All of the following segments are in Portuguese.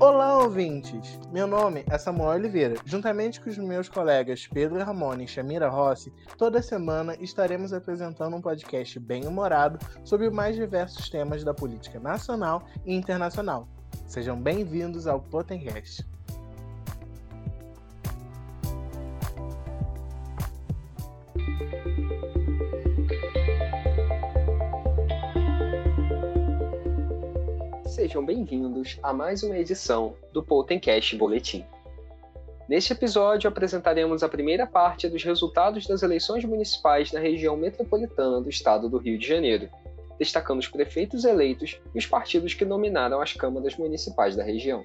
Olá, ouvintes! Meu nome é Samuel Oliveira. Juntamente com os meus colegas Pedro Ramone e Shamira Rossi, toda semana estaremos apresentando um podcast bem humorado sobre os mais diversos temas da política nacional e internacional. Sejam bem-vindos ao Potencast. Bem-vindos a mais uma edição do Potencast Boletim. Neste episódio apresentaremos a primeira parte dos resultados das eleições municipais na região metropolitana do estado do Rio de Janeiro, destacando os prefeitos eleitos e os partidos que nominaram as câmaras municipais da região.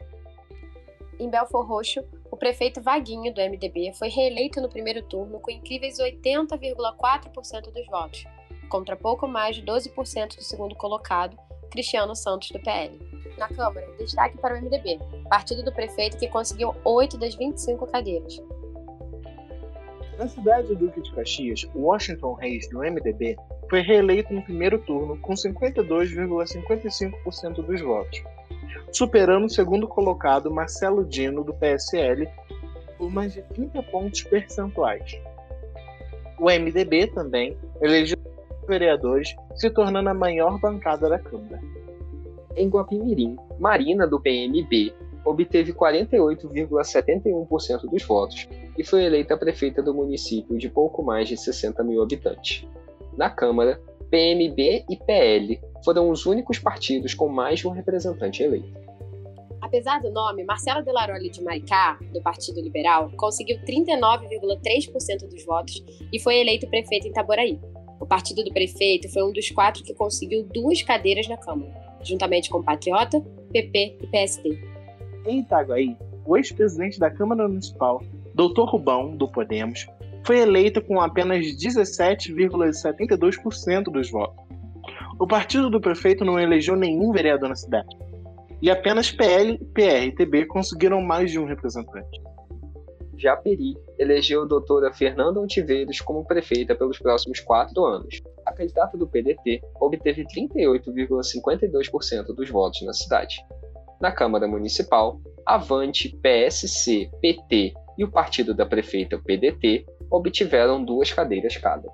Em Belfor Roxo, o prefeito Vaguinho, do MDB, foi reeleito no primeiro turno com incríveis 80,4% dos votos, contra pouco mais de 12% do segundo colocado, Cristiano Santos, do PL. Na Câmara, destaque para o MDB, partido do prefeito que conseguiu 8 das 25 cadeiras. Na cidade do Duque de Caxias, Washington Reis, do MDB, foi reeleito no primeiro turno com 52,55% dos votos, superando o segundo colocado Marcelo Dino, do PSL, por mais de 30 pontos percentuais. O MDB também elegeu vereadores, se tornando a maior bancada da Câmara. Em Guapimirim, Marina, do PMB, obteve 48,71% dos votos e foi eleita prefeita do município de pouco mais de 60 mil habitantes. Na Câmara, PMB e PL foram os únicos partidos com mais de um representante eleito. Apesar do nome, Marcela Delaroli de Maricá, do Partido Liberal, conseguiu 39,3% dos votos e foi eleito prefeito em Itaboraí. O partido do prefeito foi um dos quatro que conseguiu duas cadeiras na Câmara, juntamente com Patriota, PP e PSD. Em Itaguaí, o ex-presidente da Câmara Municipal, Dr. Rubão, do Podemos, foi eleito com apenas 17,72% dos votos. O partido do prefeito não elegeu nenhum vereador na cidade. E apenas PL e PRTB conseguiram mais de um representante. Japeri elegeu a doutora Fernanda Ontiveiros como prefeita pelos próximos quatro anos. A candidata do PDT obteve 38,52% dos votos na cidade. Na Câmara Municipal, Avante, PSC, PT e o partido da prefeita PDT obtiveram duas cadeiras cada.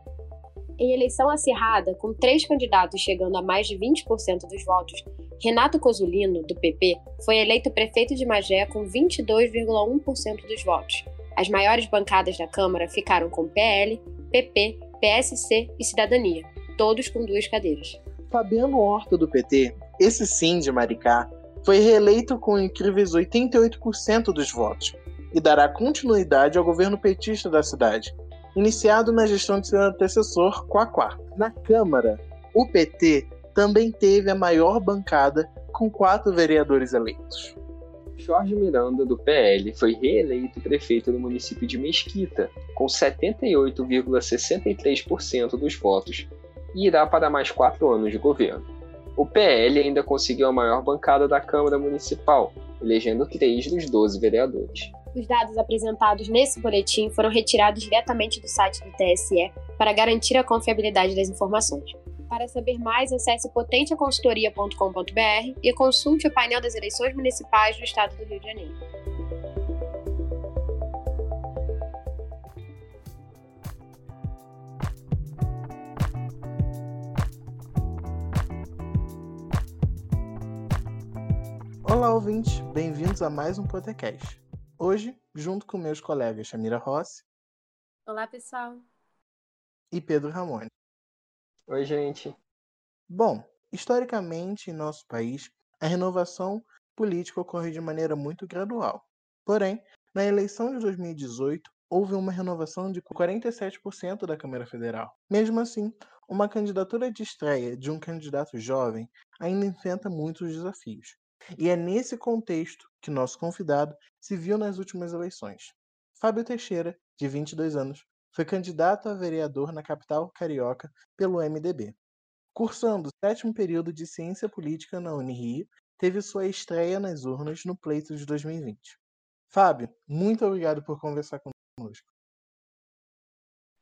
Em eleição acirrada, com três candidatos chegando a mais de 20% dos votos, Renato Cosulino, do PP, foi eleito prefeito de Magé com 22,1% dos votos. As maiores bancadas da Câmara ficaram com PL, PP, PSC e Cidadania, todos com duas cadeiras. Fabiano Horta, do PT, esse sim de Maricá, foi reeleito com incríveis 88% dos votos e dará continuidade ao governo petista da cidade, iniciado na gestão de seu antecessor, Quaquá. Na Câmara, o PT também teve a maior bancada, com quatro vereadores eleitos. Jorge Miranda, do PL, foi reeleito prefeito do município de Mesquita, com 78,63% dos votos, e irá para mais quatro anos de governo. O PL ainda conseguiu a maior bancada da Câmara Municipal, elegendo três dos 12 vereadores. Os dados apresentados nesse boletim foram retirados diretamente do site do TSE para garantir a confiabilidade das informações. Para saber mais, acesse potenteaconsultoria.com.br e consulte o painel das eleições municipais do Estado do Rio de Janeiro. Olá, ouvintes! Bem-vindos a mais um podcast. Hoje, junto com meus colegas Shamira Rossi. Olá, pessoal! E Pedro Ramone. Oi, gente. Bom, historicamente em nosso país, a renovação política ocorre de maneira muito gradual. Porém, na eleição de 2018, houve uma renovação de 47% da Câmara Federal. Mesmo assim, uma candidatura de estreia de um candidato jovem ainda enfrenta muitos desafios. E é nesse contexto que nosso convidado se viu nas últimas eleições. Fábio Teixeira, de 22 anos, foi candidato a vereador na capital carioca pelo MDB. Cursando o sétimo período de Ciência Política na Unirio, teve sua estreia nas urnas no pleito de 2020. Fábio, muito obrigado por conversar conosco.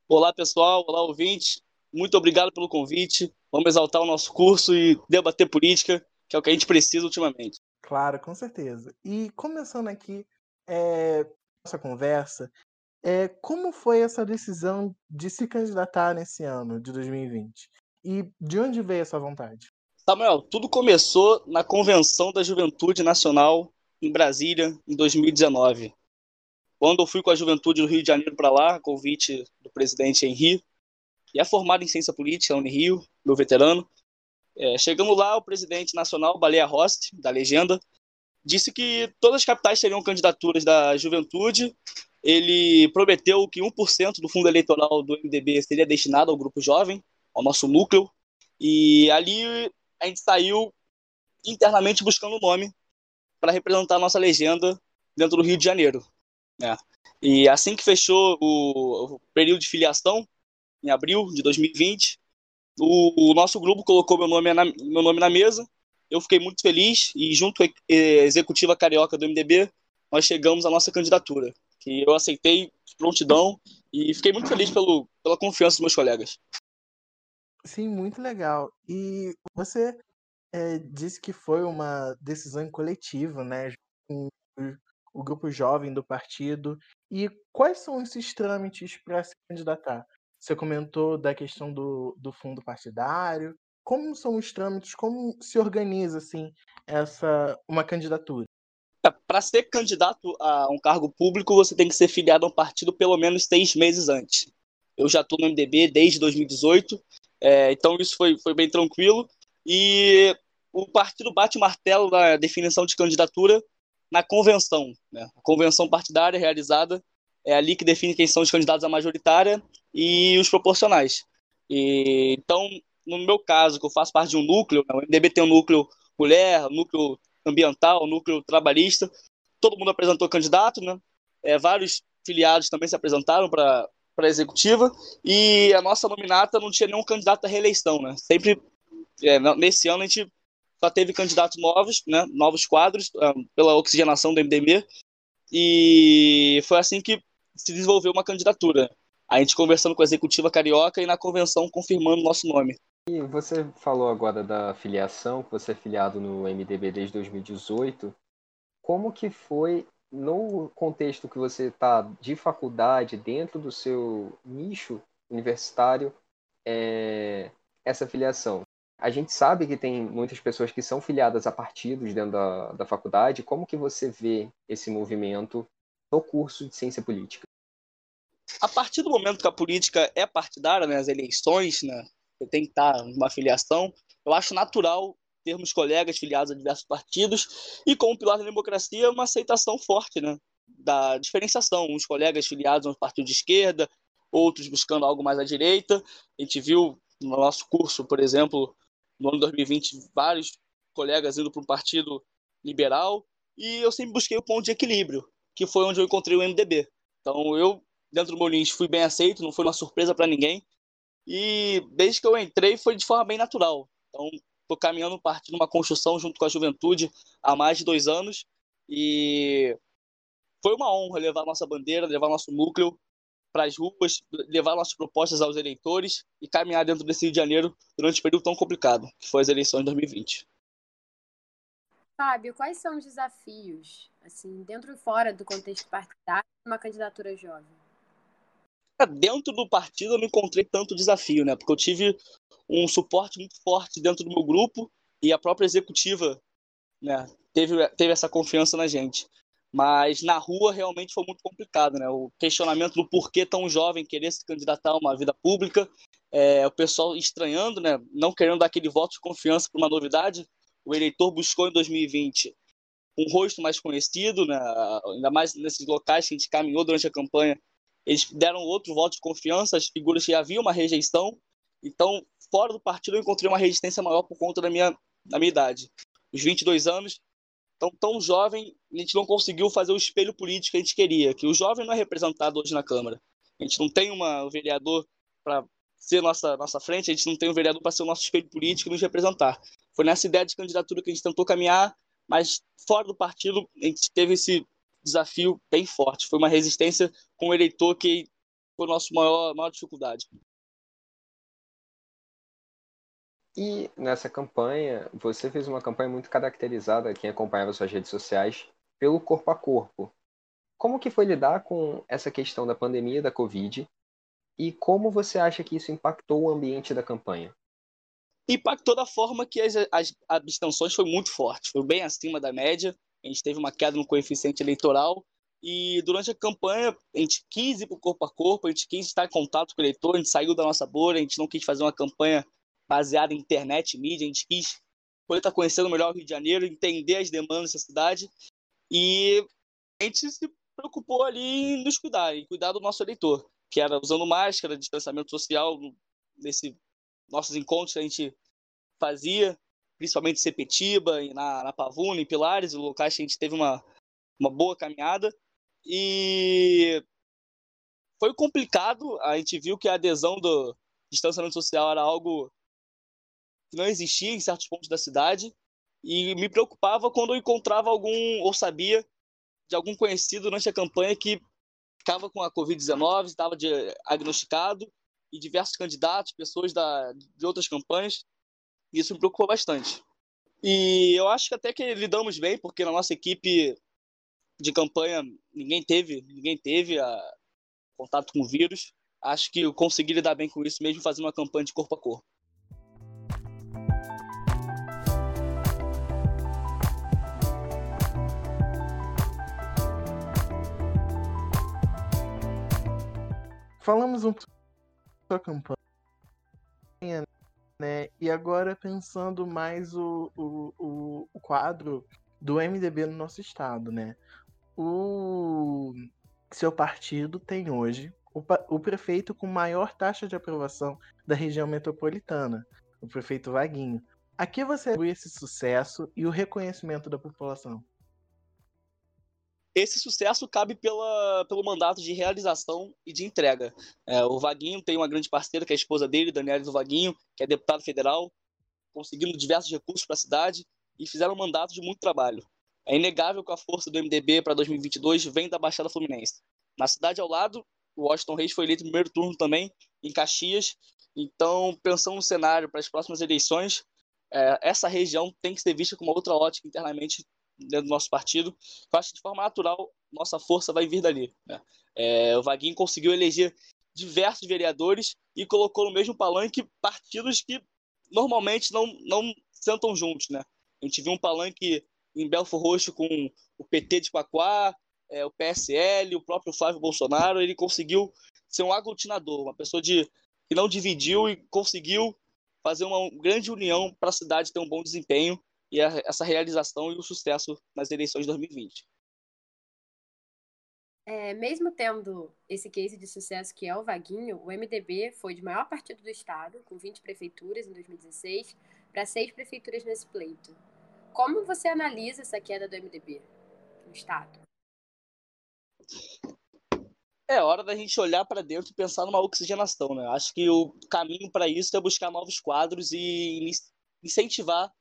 Olá, pessoal. Olá, ouvintes. Muito obrigado pelo convite. Vamos exaltar o nosso curso e debater política, que é o que a gente precisa ultimamente. Claro, com certeza. E começando aqui é, nossa conversa, é, como foi essa decisão de se candidatar nesse ano de 2020? E de onde veio essa vontade? Samuel, tudo começou na Convenção da Juventude Nacional em Brasília, em 2019. Quando eu fui com a juventude do Rio de Janeiro para lá, convite do presidente Henri, que é formado em ciência política, Unirio, meu veterano, é, chegando lá, o presidente nacional, Baleia Rossi, da legenda, disse que todas as capitais teriam candidaturas da juventude. Ele prometeu que 1% do fundo eleitoral do MDB seria destinado ao grupo jovem, ao nosso núcleo. E ali a gente saiu internamente buscando um nome para representar a nossa legenda dentro do Rio de Janeiro. Né? E assim que fechou o, o período de filiação, em abril de 2020, o, o nosso grupo colocou meu nome, na, meu nome na mesa. Eu fiquei muito feliz e, junto à executiva carioca do MDB, nós chegamos à nossa candidatura, que eu aceitei prontidão e fiquei muito feliz pelo, pela confiança dos meus colegas. Sim, muito legal. E você é, disse que foi uma decisão coletiva, né, com o grupo jovem do partido. E quais são esses trâmites para se candidatar? Você comentou da questão do, do fundo partidário. Como são os trâmites? Como se organiza assim essa uma candidatura? Para ser candidato a um cargo público, você tem que ser filiado a um partido pelo menos seis meses antes. Eu já estou no MDB desde 2018, é, então isso foi, foi bem tranquilo. E o partido bate martelo na definição de candidatura na convenção. Né? A convenção partidária realizada é ali que define quem são os candidatos à majoritária e os proporcionais. E, então, no meu caso, que eu faço parte de um núcleo, né? o MDB tem um núcleo mulher, núcleo ambiental, núcleo trabalhista, todo mundo apresentou candidato, né? É, vários filiados também se apresentaram para a executiva, e a nossa nominata não tinha nenhum candidato à reeleição, né? Sempre, é, nesse ano, a gente só teve candidatos novos, né, novos quadros, ah, pela oxigenação do MDB, e foi assim que se desenvolveu uma candidatura. A gente conversando com a executiva carioca e na convenção confirmando nosso nome. E você falou agora da filiação, que você é filiado no MDB desde 2018. Como que foi no contexto que você está de faculdade, dentro do seu nicho universitário, é, essa filiação? A gente sabe que tem muitas pessoas que são filiadas a partidos dentro da, da faculdade. Como que você vê esse movimento no curso de ciência política? A partir do momento que a política é partidária, né, as eleições, né, tem que estar uma filiação, eu acho natural termos colegas filiados a diversos partidos e, como pilar da democracia, uma aceitação forte né, da diferenciação. Uns colegas filiados a um partido de esquerda, outros buscando algo mais à direita. A gente viu no nosso curso, por exemplo, no ano de 2020, vários colegas indo para um partido liberal, e eu sempre busquei o ponto de equilíbrio, que foi onde eu encontrei o MDB. Então, eu, dentro do meu fui bem aceito, não foi uma surpresa para ninguém, e desde que eu entrei, foi de forma bem natural. Então, estou caminhando um partido, uma construção junto com a juventude há mais de dois anos, e foi uma honra levar nossa bandeira, levar nosso núcleo para as ruas, levar nossas propostas aos eleitores e caminhar dentro desse Rio de Janeiro durante um período tão complicado, que foi as eleições de 2020. Fábio, quais são os desafios, assim, dentro e fora do contexto partidário, de uma candidatura jovem? Dentro do partido eu não encontrei tanto desafio, né? Porque eu tive um suporte muito forte dentro do meu grupo e a própria executiva, né, teve, teve essa confiança na gente. Mas na rua realmente foi muito complicado, né? O questionamento do porquê tão jovem querer se candidatar a uma vida pública, é, o pessoal estranhando, né? Não querendo dar aquele voto de confiança para uma novidade. O eleitor buscou em 2020 um rosto mais conhecido, né? ainda mais nesses locais que a gente caminhou durante a campanha. Eles deram outro voto de confiança, as figuras que havia uma rejeição. Então, fora do partido, eu encontrei uma resistência maior por conta da minha, da minha idade. Os 22 anos, então, tão jovem, a gente não conseguiu fazer o espelho político que a gente queria, que o jovem não é representado hoje na Câmara. A gente não tem uma, um vereador para ser nossa, nossa frente, a gente não tem um vereador para ser o nosso espelho político e nos representar. Foi nessa ideia de candidatura que a gente tentou caminhar, mas fora do partido a gente teve esse desafio bem forte. Foi uma resistência com o eleitor que foi a nossa maior, maior dificuldade. E nessa campanha, você fez uma campanha muito caracterizada, quem acompanhava suas redes sociais, pelo corpo a corpo. Como que foi lidar com essa questão da pandemia da Covid e como você acha que isso impactou o ambiente da campanha? Impactou da forma que as, as abstenções foi muito forte, foi bem acima da média. A gente teve uma queda no coeficiente eleitoral e durante a campanha a gente quis ir para o corpo a corpo, a gente quis estar em contato com o eleitor, a gente saiu da nossa bolha, a gente não quis fazer uma campanha baseada em internet mídia, a gente quis poder estar conhecendo melhor o Rio de Janeiro, entender as demandas da cidade e a gente se preocupou ali em nos cuidar, em cuidar do nosso eleitor, que era usando máscara, distanciamento social, nesses nossos encontros que a gente fazia, principalmente Sepetiba, na, na Pavuna, em Pilares, locais que a gente teve uma, uma boa caminhada. E foi complicado, a gente viu que a adesão do distanciamento social era algo que não existia em certos pontos da cidade e me preocupava quando eu encontrava algum ou sabia de algum conhecido durante a campanha que ficava com a Covid-19, estava diagnosticado e diversos candidatos, pessoas da, de outras campanhas. Isso me preocupou bastante. E eu acho que até que lidamos bem, porque na nossa equipe de campanha ninguém teve, ninguém teve a, contato com o vírus. Acho que eu consegui lidar bem com isso mesmo fazendo uma campanha de corpo a corpo. Falamos um pouco da campanha, né? E agora pensando mais o, o, o, o quadro do MDB no nosso estado, né? O seu partido tem hoje o, o prefeito com maior taxa de aprovação da região metropolitana, o prefeito Vaguinho. A que você atribui esse sucesso e o reconhecimento da população? Esse sucesso cabe pela, pelo mandato de realização e de entrega. É, o Vaguinho tem uma grande parceira, que é a esposa dele, Daniela do Vaguinho, que é deputado federal, conseguindo diversos recursos para a cidade e fizeram um mandato de muito trabalho. É inegável que a força do MDB para 2022 vem da Baixada Fluminense. Na cidade ao lado, o Washington Reis foi eleito no primeiro turno também, em Caxias. Então, pensando no cenário para as próximas eleições, é, essa região tem que ser vista com uma outra ótica internamente dentro do nosso partido. Eu acho que de forma natural nossa força vai vir dali. Né? É, o Vaguinho conseguiu eleger diversos vereadores e colocou no mesmo palanque partidos que normalmente não, não sentam juntos. Né? A gente viu um palanque em Belfor Roxo com o PT de Quaquá, é, o PSL, o próprio Flávio Bolsonaro. Ele conseguiu ser um aglutinador, uma pessoa de, que não dividiu e conseguiu fazer uma grande união para a cidade ter um bom desempenho e a, essa realização e o sucesso nas eleições de 2020. É, mesmo tendo esse case de sucesso que é o Vaguinho, o MDB foi de maior partido do estado, com 20 prefeituras em 2016, para seis prefeituras nesse pleito. Como você analisa essa queda do MDB no estado? É hora da gente olhar para dentro e pensar numa oxigenação, né? Acho que o caminho para isso é buscar novos quadros e incentivar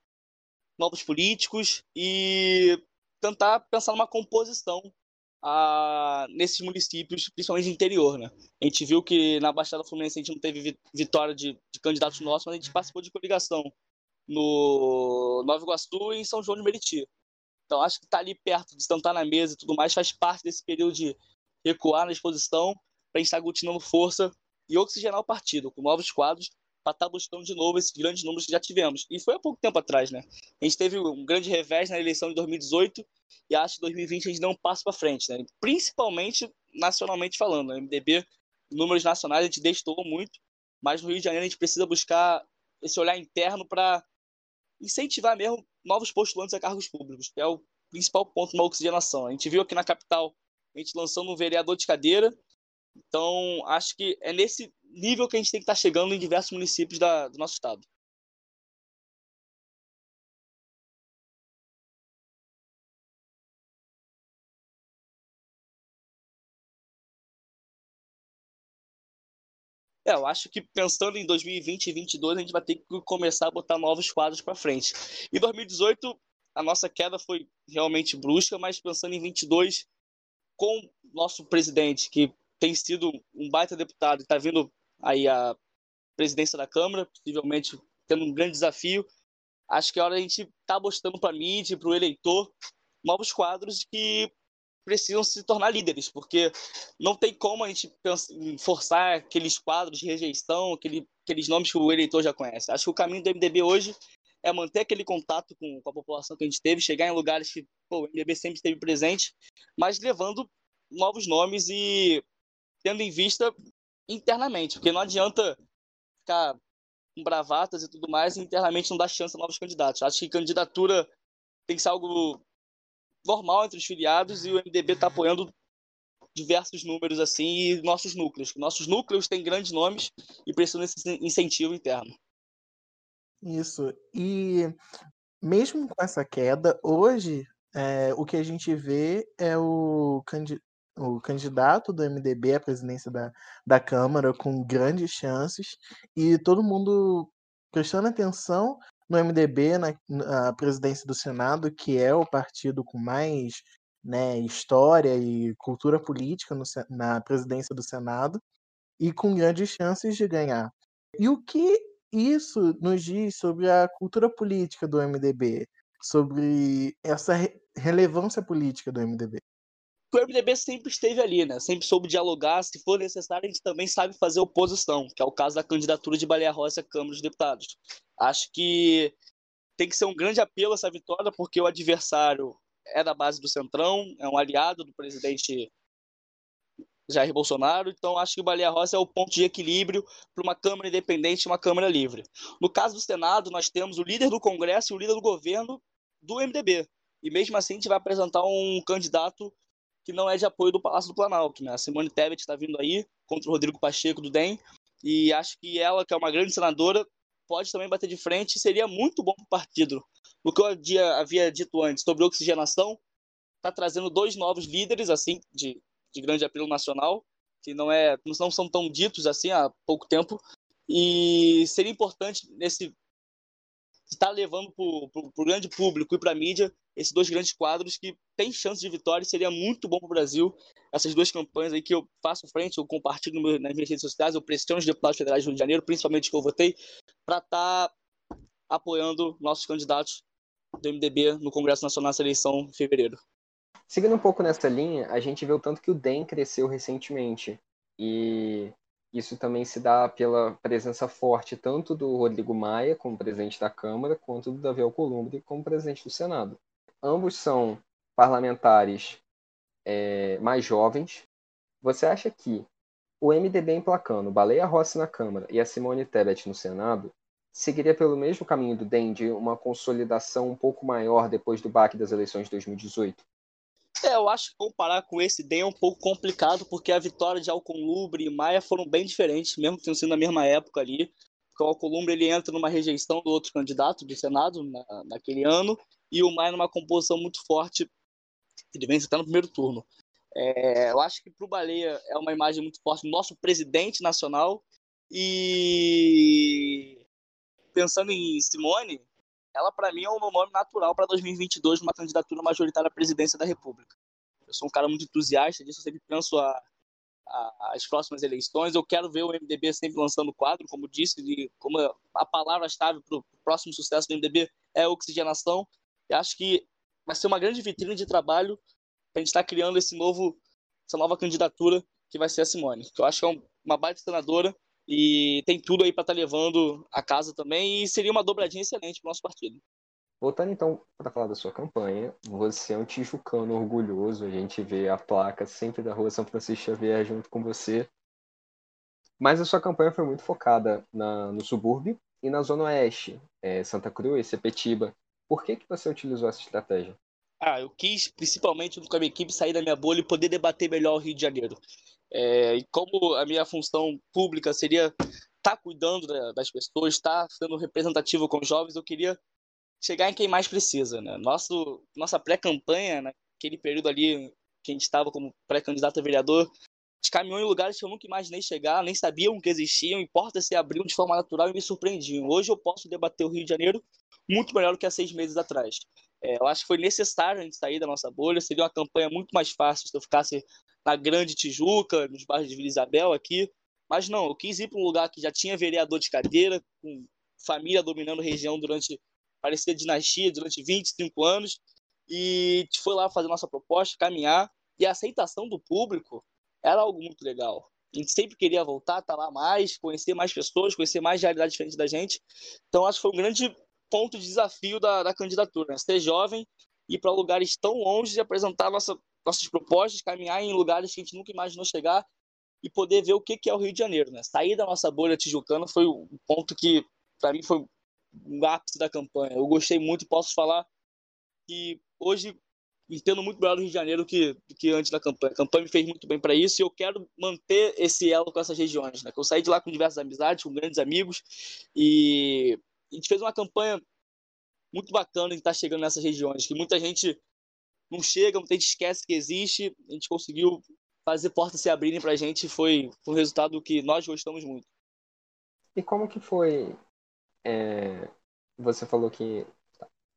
novos políticos e tentar pensar numa composição a, nesses municípios, principalmente de interior. Né? A gente viu que na Baixada Fluminense a gente não teve vitória de, de candidatos nossos, mas a gente participou de coligação no Nova Iguaçu e em São João de Meriti. Então acho que estar tá ali perto, de sentar na mesa e tudo mais, faz parte desse período de recuar na exposição para a gente estar aglutinando força e oxigenar o partido com novos quadros para estar tá buscando de novo esses grandes números que já tivemos. E foi há pouco tempo atrás, né? A gente teve um grande revés na eleição de 2018 e acho que 2020 a gente deu um passo para frente, né? Principalmente nacionalmente falando. Né? MDB, números nacionais, a gente destoou muito, mas no Rio de Janeiro a gente precisa buscar esse olhar interno para incentivar mesmo novos postulantes a cargos públicos, que é o principal ponto na oxigenação. A gente viu aqui na capital a gente lançando um vereador de cadeira, então acho que é nesse nível que a gente tem que estar tá chegando em diversos municípios da, do nosso estado. É, eu acho que pensando em 2020 e 2022, a gente vai ter que começar a botar novos quadros para frente. Em 2018, a nossa queda foi realmente brusca, mas pensando em 22, com nosso presidente, que tem sido um baita deputado e está vindo aí a presidência da Câmara, possivelmente tendo um grande desafio. Acho que é hora a gente tá mostrando para a mídia, para o eleitor, novos quadros que precisam se tornar líderes, porque não tem como a gente forçar aqueles quadros de rejeição, aquele, aqueles nomes que o eleitor já conhece. Acho que o caminho do MDB hoje é manter aquele contato com, com a população que a gente teve, chegar em lugares que pô, o MDB sempre esteve presente, mas levando novos nomes e tendo em vista internamente, porque não adianta ficar com bravatas e tudo mais e internamente não dar chance a novos candidatos. Acho que candidatura tem que ser algo normal entre os filiados e o MDB está apoiando diversos números assim e nossos núcleos. Nossos núcleos têm grandes nomes e precisam desse incentivo interno. Isso. E mesmo com essa queda, hoje é, o que a gente vê é o, o candidato do MDB à presidência da, da Câmara com grandes chances e todo mundo prestando atenção no MDB, na, na presidência do Senado, que é o partido com mais né, história e cultura política no, na presidência do Senado e com grandes chances de ganhar. E o que isso nos diz sobre a cultura política do MDB, sobre essa re relevância política do MDB? O MDB sempre esteve ali, né? Sempre soube dialogar. Se for necessário, a gente também sabe fazer oposição, que é o caso da candidatura de Baleia Rossi à Câmara dos Deputados. Acho que tem que ser um grande apelo essa vitória, porque o adversário é da base do Centrão, é um aliado do presidente Jair Bolsonaro, então acho que o Baleia Rossi é o ponto de equilíbrio para uma Câmara independente e uma Câmara livre. No caso do Senado, nós temos o líder do Congresso e o líder do governo do MDB. E mesmo assim, a gente vai apresentar um candidato que não é de apoio do Palácio do Planalto. Né? A Simone Tebet está vindo aí contra o Rodrigo Pacheco do DEM, e acho que ela, que é uma grande senadora, pode também bater de frente seria muito bom para o partido. O que eu havia dito antes sobre oxigenação está trazendo dois novos líderes assim de de grande apelo nacional, que não, é, não são tão ditos assim há pouco tempo. E seria importante nesse estar levando para o grande público e para a mídia esses dois grandes quadros que têm chance de vitória e seria muito bom para o Brasil. Essas duas campanhas aí que eu faço frente, eu compartilho nas minhas redes sociais, eu pressiono os deputados federais do Rio de Janeiro, principalmente que eu votei, para estar tá apoiando nossos candidatos do MDB no Congresso Nacional nessa eleição em fevereiro. Seguindo um pouco nessa linha, a gente vê o tanto que o DEM cresceu recentemente. E isso também se dá pela presença forte tanto do Rodrigo Maia como presidente da Câmara, quanto do Davi Alcolumbre como presidente do Senado. Ambos são parlamentares é, mais jovens. Você acha que o MDB emplacando Baleia Rossi na Câmara e a Simone Tebet no Senado seguiria pelo mesmo caminho do DEM de uma consolidação um pouco maior depois do baque das eleições de 2018? É, eu acho que comparar com esse DEM é um pouco complicado, porque a vitória de Alcolumbre e Maia foram bem diferentes, mesmo tendo sido na mesma época ali. Porque o Alcolumbre ele entra numa rejeição do outro candidato do Senado na, naquele ano, e o Maia numa composição muito forte, ele vence até no primeiro turno. É, eu acho que para o Baleia é uma imagem muito forte nosso presidente nacional, e pensando em Simone, ela para mim é um nome natural para 2022 numa candidatura majoritária à presidência da República. Eu sou um cara muito entusiasta disso, eu sempre penso a, a, as próximas eleições. Eu quero ver o MDB sempre lançando quadro, como disse, de, como a palavra-chave para o próximo sucesso do MDB é oxigenação. E acho que vai ser uma grande vitrine de trabalho para a gente estar tá criando esse novo, essa nova candidatura que vai ser a Simone. Que eu acho que é uma baita senadora e tem tudo aí para estar tá levando a casa também e seria uma dobradinha excelente para o nosso partido. Voltando então para falar da sua campanha, você é um tijucano orgulhoso, a gente vê a placa sempre da Rua São Francisco Xavier junto com você. Mas a sua campanha foi muito focada na, no subúrbio e na Zona Oeste, é, Santa Cruz, Sepetiba. Por que, que você utilizou essa estratégia? Ah, eu quis, principalmente com a minha equipe, sair da minha bolha e poder debater melhor o Rio de Janeiro. É, e como a minha função pública seria estar tá cuidando da, das pessoas, estar tá sendo representativo com os jovens, eu queria chegar em quem mais precisa. Né? Nosso, nossa pré-campanha, naquele período ali que a gente estava como pré-candidato a vereador, caminhou em lugares que eu nunca imaginei chegar, nem sabiam que existiam, e portas se abriam de forma natural e me surpreendiam. Hoje eu posso debater o Rio de Janeiro muito melhor do que há seis meses atrás. É, eu acho que foi necessário a gente sair da nossa bolha, seria uma campanha muito mais fácil se eu ficasse na Grande Tijuca, nos bairros de Vila Isabel aqui, mas não, eu quis ir para um lugar que já tinha vereador de cadeira, com família dominando a região durante, parecia dinastia, durante 25 anos, e a gente foi lá fazer nossa proposta, caminhar, e a aceitação do público era algo muito legal. A gente sempre queria voltar, estar tá lá mais, conhecer mais pessoas, conhecer mais realidades diferentes da gente. Então, acho que foi um grande ponto de desafio da, da candidatura, né? ser jovem, ir para lugares tão longe e apresentar nossa, nossas propostas, caminhar em lugares que a gente nunca imaginou chegar e poder ver o que, que é o Rio de Janeiro. Né? Sair da nossa bolha tijucana foi um ponto que, para mim, foi um ápice da campanha. Eu gostei muito e posso falar que hoje entendo muito melhor do Rio de Janeiro que, que antes da campanha. A campanha me fez muito bem para isso e eu quero manter esse elo com essas regiões. Né? Eu saí de lá com diversas amizades, com grandes amigos e a gente fez uma campanha muito bacana em estar chegando nessas regiões, que muita gente não chega, muita gente esquece que existe. A gente conseguiu fazer portas se abrirem para a gente, foi, foi um resultado que nós gostamos muito. E como que foi? É... Você falou que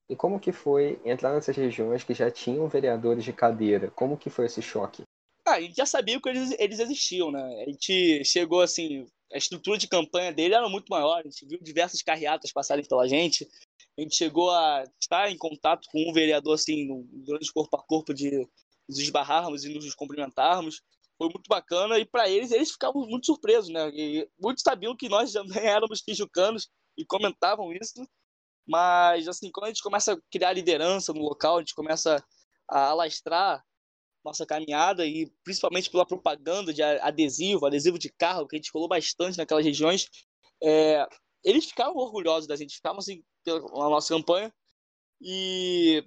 e como que foi entrar nessas regiões que já tinham vereadores de cadeira? Como que foi esse choque? Ah, a gente já sabia que eles, eles existiam, né? A gente chegou assim, a estrutura de campanha dele era muito maior, a gente viu diversas carreatas passarem pela gente, a gente chegou a estar em contato com um vereador assim, durante corpo a corpo de nos esbarrarmos e nos cumprimentarmos. Foi muito bacana e para eles, eles ficavam muito surpresos, né? E muitos sabiam que nós também éramos tijucanos e comentavam isso, mas, assim, quando a gente começa a criar liderança no local, a gente começa a alastrar nossa caminhada e principalmente pela propaganda de adesivo, adesivo de carro, que a gente colou bastante naquelas regiões, é, eles ficavam orgulhosos da gente, ficavam assim na nossa campanha e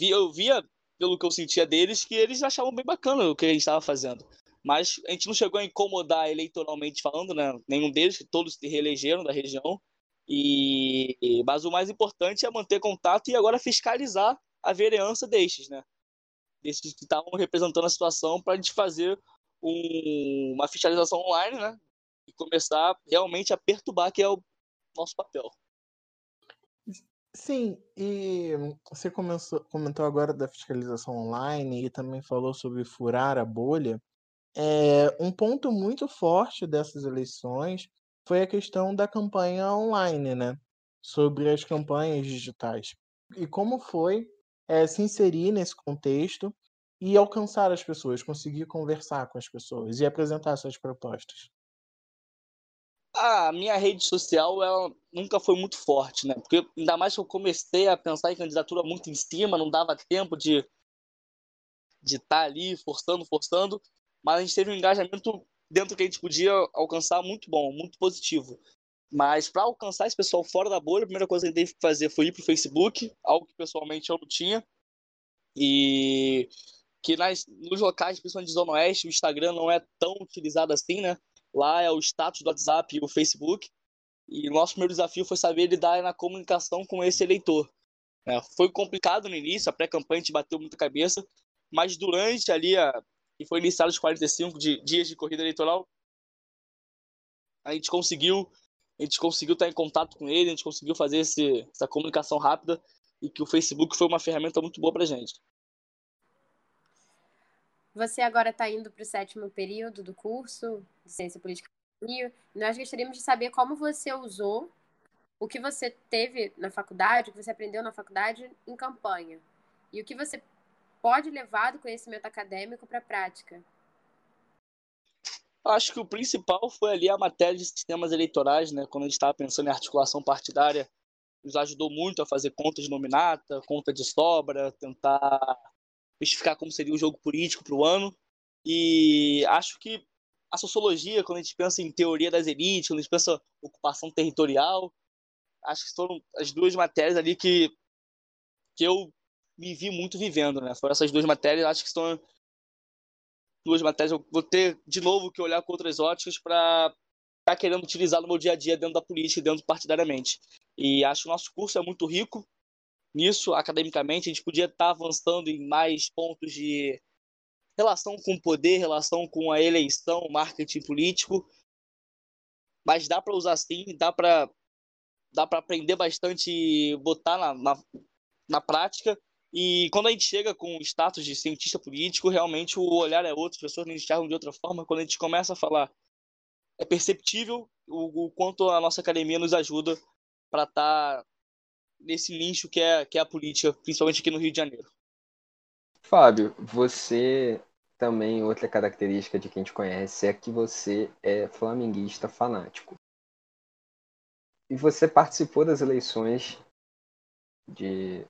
eu via, pelo que eu sentia deles, que eles achavam bem bacana o que a gente estava fazendo. Mas a gente não chegou a incomodar eleitoralmente falando, né? Nenhum deles, todos se reelegeram da região. E, mas o mais importante é manter contato e agora fiscalizar a vereança destes, né? Destes que estavam representando a situação para a gente fazer um, uma fiscalização online, né? E começar realmente a perturbar, que é o nosso papel. Sim, e você começou, comentou agora da fiscalização online e também falou sobre furar a bolha. É, um ponto muito forte dessas eleições foi a questão da campanha online, né? Sobre as campanhas digitais. E como foi é, se inserir nesse contexto e alcançar as pessoas, conseguir conversar com as pessoas e apresentar suas propostas. A minha rede social ela nunca foi muito forte, né? Porque ainda mais que eu comecei a pensar em candidatura muito em cima, não dava tempo de de estar tá ali forçando, forçando, mas a gente teve um engajamento dentro que a gente podia alcançar muito bom, muito positivo. Mas para alcançar esse pessoal fora da bolha, a primeira coisa que a gente teve que fazer foi ir para o Facebook, algo que pessoalmente eu não tinha. E que nas, nos locais, principalmente de Zona Oeste, o Instagram não é tão utilizado assim, né? Lá é o status do WhatsApp e o Facebook. E o nosso primeiro desafio foi saber lidar na comunicação com esse eleitor. É, foi complicado no início, a pré-campanha gente bateu muita cabeça, mas durante ali a, e foi iniciado os 45 de, dias de corrida eleitoral, a gente conseguiu a gente conseguiu estar em contato com ele, a gente conseguiu fazer esse, essa comunicação rápida e que o Facebook foi uma ferramenta muito boa para gente. Você agora está indo para o sétimo período do curso de Ciência Política e nós gostaríamos de saber como você usou o que você teve na faculdade, o que você aprendeu na faculdade em campanha. E o que você pode levar do conhecimento acadêmico para a prática? Acho que o principal foi ali a matéria de sistemas eleitorais, né? Quando a gente estava pensando em articulação partidária, nos ajudou muito a fazer conta de nominata, conta de sobra, tentar justificar como seria o jogo político para o ano. E acho que a sociologia, quando a gente pensa em teoria das elites, quando a gente pensa em ocupação territorial, acho que foram as duas matérias ali que, que eu me vi muito vivendo, né? Foram essas duas matérias, acho que são duas matérias eu vou ter de novo que olhar com outras óticas para estar tá querendo utilizar no meu dia a dia dentro da política, dentro partidariamente. E acho que o nosso curso é muito rico nisso academicamente, a gente podia estar tá avançando em mais pontos de relação com o poder, relação com a eleição, marketing político. Mas dá para usar sim, dá para dá para aprender bastante e botar na, na, na prática e quando a gente chega com o status de cientista político, realmente o olhar é outro, as pessoas nos enxergam de outra forma. Quando a gente começa a falar é perceptível o, o quanto a nossa academia nos ajuda para estar tá nesse nicho que é, que é a política, principalmente aqui no Rio de Janeiro. Fábio, você também, outra característica de quem te conhece é que você é flamenguista fanático. E você participou das eleições de.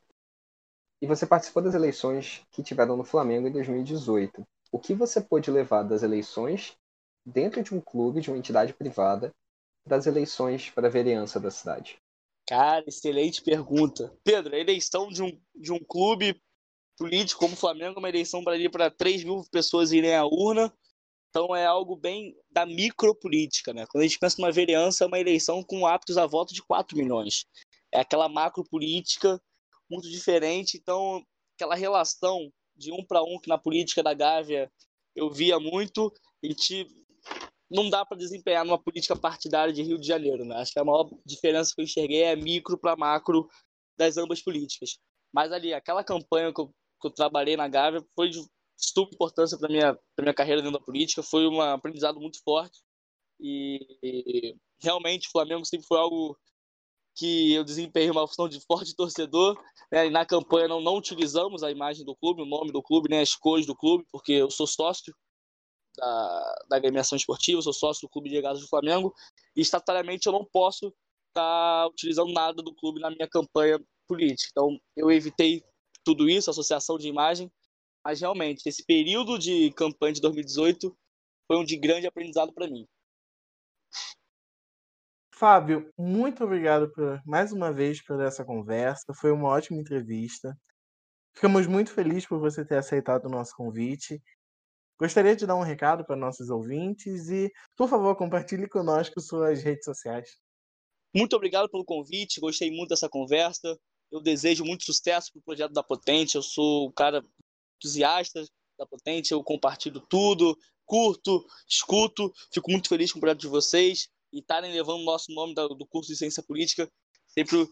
E você participou das eleições que tiveram no Flamengo em 2018. O que você pôde levar das eleições dentro de um clube, de uma entidade privada, das eleições para a vereança da cidade? Cara, excelente pergunta. Pedro, a eleição de um, de um clube político como o Flamengo é uma eleição para ir para 3 mil pessoas irem à urna. Então é algo bem da micropolítica, né? Quando a gente pensa numa vereança, é uma eleição com aptos a voto de 4 milhões. É aquela macropolítica muito diferente. Então, aquela relação de um para um que na política da Gávea eu via muito, a gente não dá para desempenhar numa política partidária de Rio de Janeiro, né? Acho que a maior diferença que eu enxerguei é micro para macro das ambas políticas. Mas ali, aquela campanha que eu, que eu trabalhei na Gávea foi de super importância para minha pra minha carreira dentro da política, foi um aprendizado muito forte e, e realmente o Flamengo sempre foi algo que eu desempenhei uma função de forte torcedor, né? E na campanha não, não utilizamos a imagem do clube, o nome do clube, né? As cores do clube, porque eu sou sócio da, da agremiação esportiva, sou sócio do Clube de Regatas do Flamengo, e estatutariamente eu não posso estar tá utilizando nada do clube na minha campanha política. Então, eu evitei tudo isso, associação de imagem, mas realmente, esse período de campanha de 2018 foi um de grande aprendizado para mim. Fábio, muito obrigado por, mais uma vez por essa conversa. Foi uma ótima entrevista. Ficamos muito felizes por você ter aceitado o nosso convite Gostaria de dar um recado para nossos ouvintes e, por favor, compartilhe conosco suas redes sociais. Muito obrigado pelo convite, gostei muito dessa conversa. Eu desejo muito sucesso para o projeto da Potente. Eu sou um cara entusiasta da Potente, eu compartilho tudo, curto, escuto. Fico muito feliz com o projeto de vocês e estarem levando o nosso nome do curso de Ciência Política sempre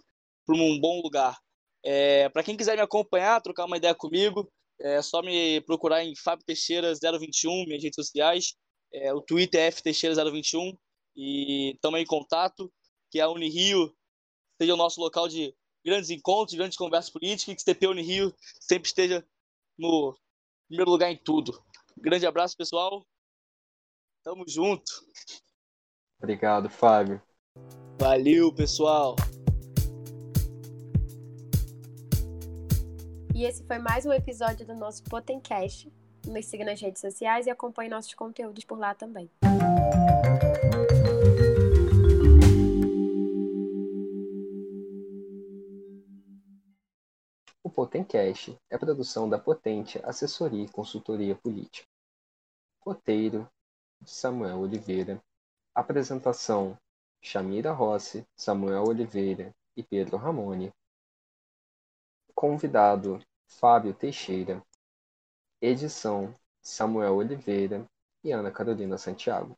para um bom lugar. É, para quem quiser me acompanhar, trocar uma ideia comigo, é só me procurar em Fábio Teixeira 021, minhas redes sociais. É, o Twitter é fteixeira021 e estamos em contato. Que a Unirio seja o nosso local de grandes encontros, grandes conversas políticas e que o CP Unirio sempre esteja no primeiro lugar em tudo. grande abraço, pessoal. Tamo junto. Obrigado, Fábio. Valeu, pessoal. E esse foi mais um episódio do nosso Potencast. Nos siga nas redes sociais e acompanhe nossos conteúdos por lá também. O Potencast é produção da Potente Assessoria e Consultoria Política. Roteiro Samuel Oliveira. Apresentação Chamira Rossi, Samuel Oliveira e Pedro Ramone. Convidado Fábio Teixeira. Edição Samuel Oliveira e Ana Carolina Santiago.